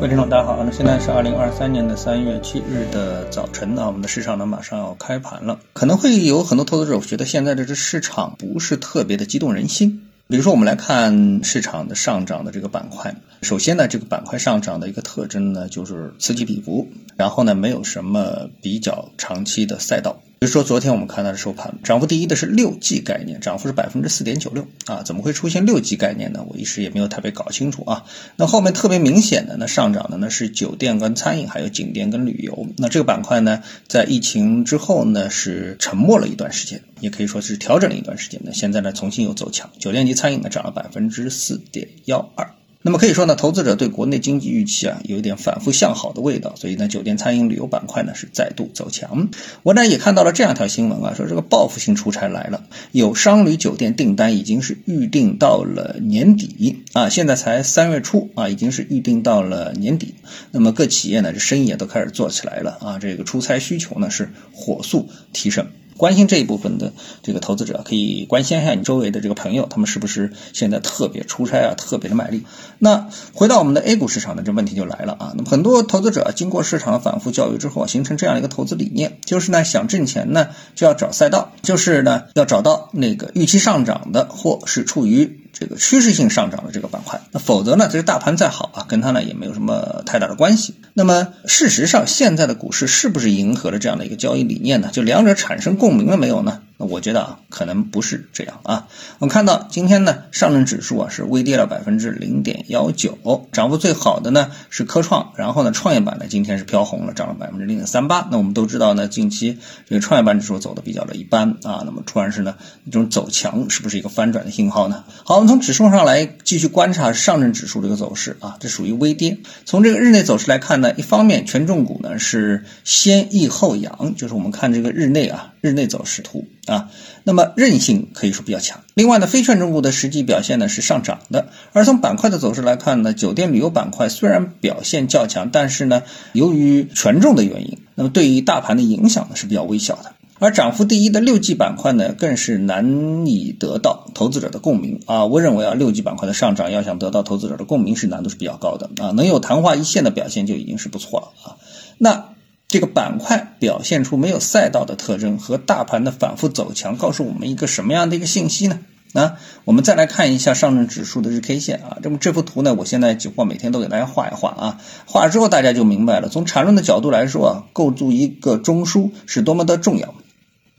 各位听众，大家好。那现在是二零二三年的三月七日的早晨呢，我们的市场呢马上要开盘了，可能会有很多投资者觉得现在的这市场不是特别的激动人心。比如说，我们来看市场的上涨的这个板块。首先呢，这个板块上涨的一个特征呢，就是此起彼伏，然后呢，没有什么比较长期的赛道。比如说，昨天我们看到的收盘，涨幅第一的是六 G 概念，涨幅是百分之四点九六啊，怎么会出现六 G 概念呢？我一时也没有特别搞清楚啊。那后面特别明显的呢，上涨的呢是酒店跟餐饮，还有景点跟旅游。那这个板块呢，在疫情之后呢是沉默了一段时间，也可以说是调整了一段时间。那现在呢，重新又走强，酒店及餐饮呢涨了百分之四点幺二。那么可以说呢，投资者对国内经济预期啊有一点反复向好的味道，所以呢，酒店、餐饮、旅游板块呢是再度走强。我呢也看到了这样一条新闻啊，说这个报复性出差来了，有商旅酒店订单已经是预定到了年底啊，现在才三月初啊，已经是预定到了年底。那么各企业呢，这生意也都开始做起来了啊，这个出差需求呢是火速提升。关心这一部分的这个投资者，可以关心一下你周围的这个朋友，他们是不是现在特别出差啊，特别的卖力？那回到我们的 A 股市场呢，这问题就来了啊。那么很多投资者经过市场反复教育之后，形成这样一个投资理念，就是呢想挣钱呢就要找赛道，就是呢要找到那个预期上涨的或是处于。这个趋势性上涨的这个板块，那否则呢，这个大盘再好啊，跟它呢也没有什么太大的关系。那么事实上，现在的股市是不是迎合了这样的一个交易理念呢？就两者产生共鸣了没有呢？那我觉得啊，可能不是这样啊。我们看到今天呢，上证指数啊是微跌了百分之零点幺九，涨幅最好的呢是科创，然后呢创业板呢今天是飘红了，涨了百分之零点三八。那我们都知道呢，近期这个创业板指数走的比较的一般啊，那么突然是呢这种走强，是不是一个翻转的信号呢？好，我们从指数上来继续观察上证指数这个走势啊，这属于微跌。从这个日内走势来看呢，一方面权重股呢是先抑后扬，就是我们看这个日内啊日内走势图。啊，那么韧性可以说比较强。另外呢，非权重股的实际表现呢是上涨的。而从板块的走势来看呢，酒店旅游板块虽然表现较强，但是呢，由于权重的原因，那么对于大盘的影响呢是比较微小的。而涨幅第一的六 G 板块呢，更是难以得到投资者的共鸣啊。我认为啊，六 G 板块的上涨要想得到投资者的共鸣，是难度是比较高的啊。能有昙花一现的表现就已经是不错了啊。那。这个板块表现出没有赛道的特征和大盘的反复走强，告诉我们一个什么样的一个信息呢？啊，我们再来看一下上证指数的日 K 线啊，这么这幅图呢，我现在几乎每天都给大家画一画啊，画了之后大家就明白了。从缠论的角度来说啊，构筑一个中枢是多么的重要。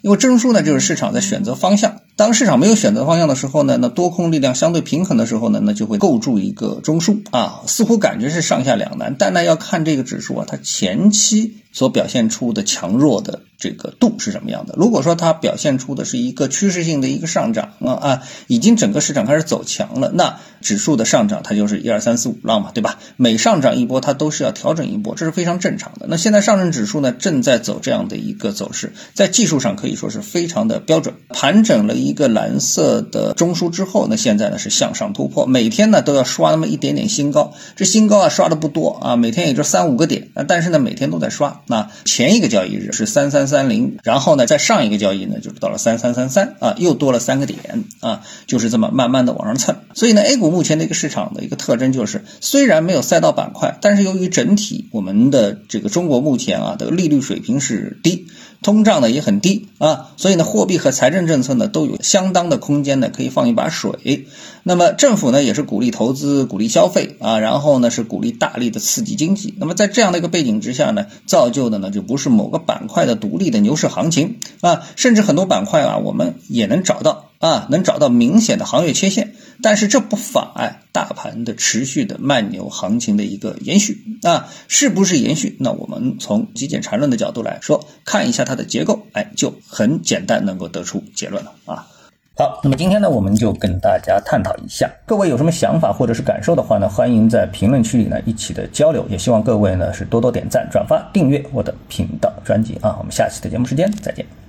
因为中枢呢，就是市场在选择方向。当市场没有选择方向的时候呢，那多空力量相对平衡的时候呢，那就会构筑一个中枢啊，似乎感觉是上下两难。但呢，要看这个指数啊，它前期所表现出的强弱的这个度是什么样的。如果说它表现出的是一个趋势性的一个上涨啊啊，已经整个市场开始走强了，那指数的上涨它就是一二三四五浪嘛，对吧？每上涨一波，它都是要调整一波，这是非常正常的。那现在上证指数呢，正在走这样的一个走势，在技术上可以说是非常的标准，盘整了一。个蓝色的中枢之后，那现在呢是向上突破，每天呢都要刷那么一点点新高，这新高啊刷的不多啊，每天也就三五个点，但是呢每天都在刷。那前一个交易日是三三三零，然后呢在上一个交易呢就是到了三三三三啊，又多了三个点啊，就是这么慢慢的往上蹭。所以呢，A 股目前的一个市场的一个特征就是，虽然没有赛道板块，但是由于整体我们的这个中国目前啊的利率水平是低。通胀呢也很低啊，所以呢货币和财政政策呢都有相当的空间呢可以放一把水。那么政府呢也是鼓励投资、鼓励消费啊，然后呢是鼓励大力的刺激经济。那么在这样的一个背景之下呢，造就的呢就不是某个板块的独立的牛市行情啊，甚至很多板块啊我们也能找到。啊，能找到明显的行业切线，但是这不妨碍大盘的持续的慢牛行情的一个延续啊，是不是延续？那我们从极简缠论的角度来说，看一下它的结构，哎，就很简单能够得出结论了啊。好，那么今天呢，我们就跟大家探讨一下，各位有什么想法或者是感受的话呢，欢迎在评论区里呢一起的交流，也希望各位呢是多多点赞、转发、订阅我的频道专辑啊。我们下期的节目时间再见。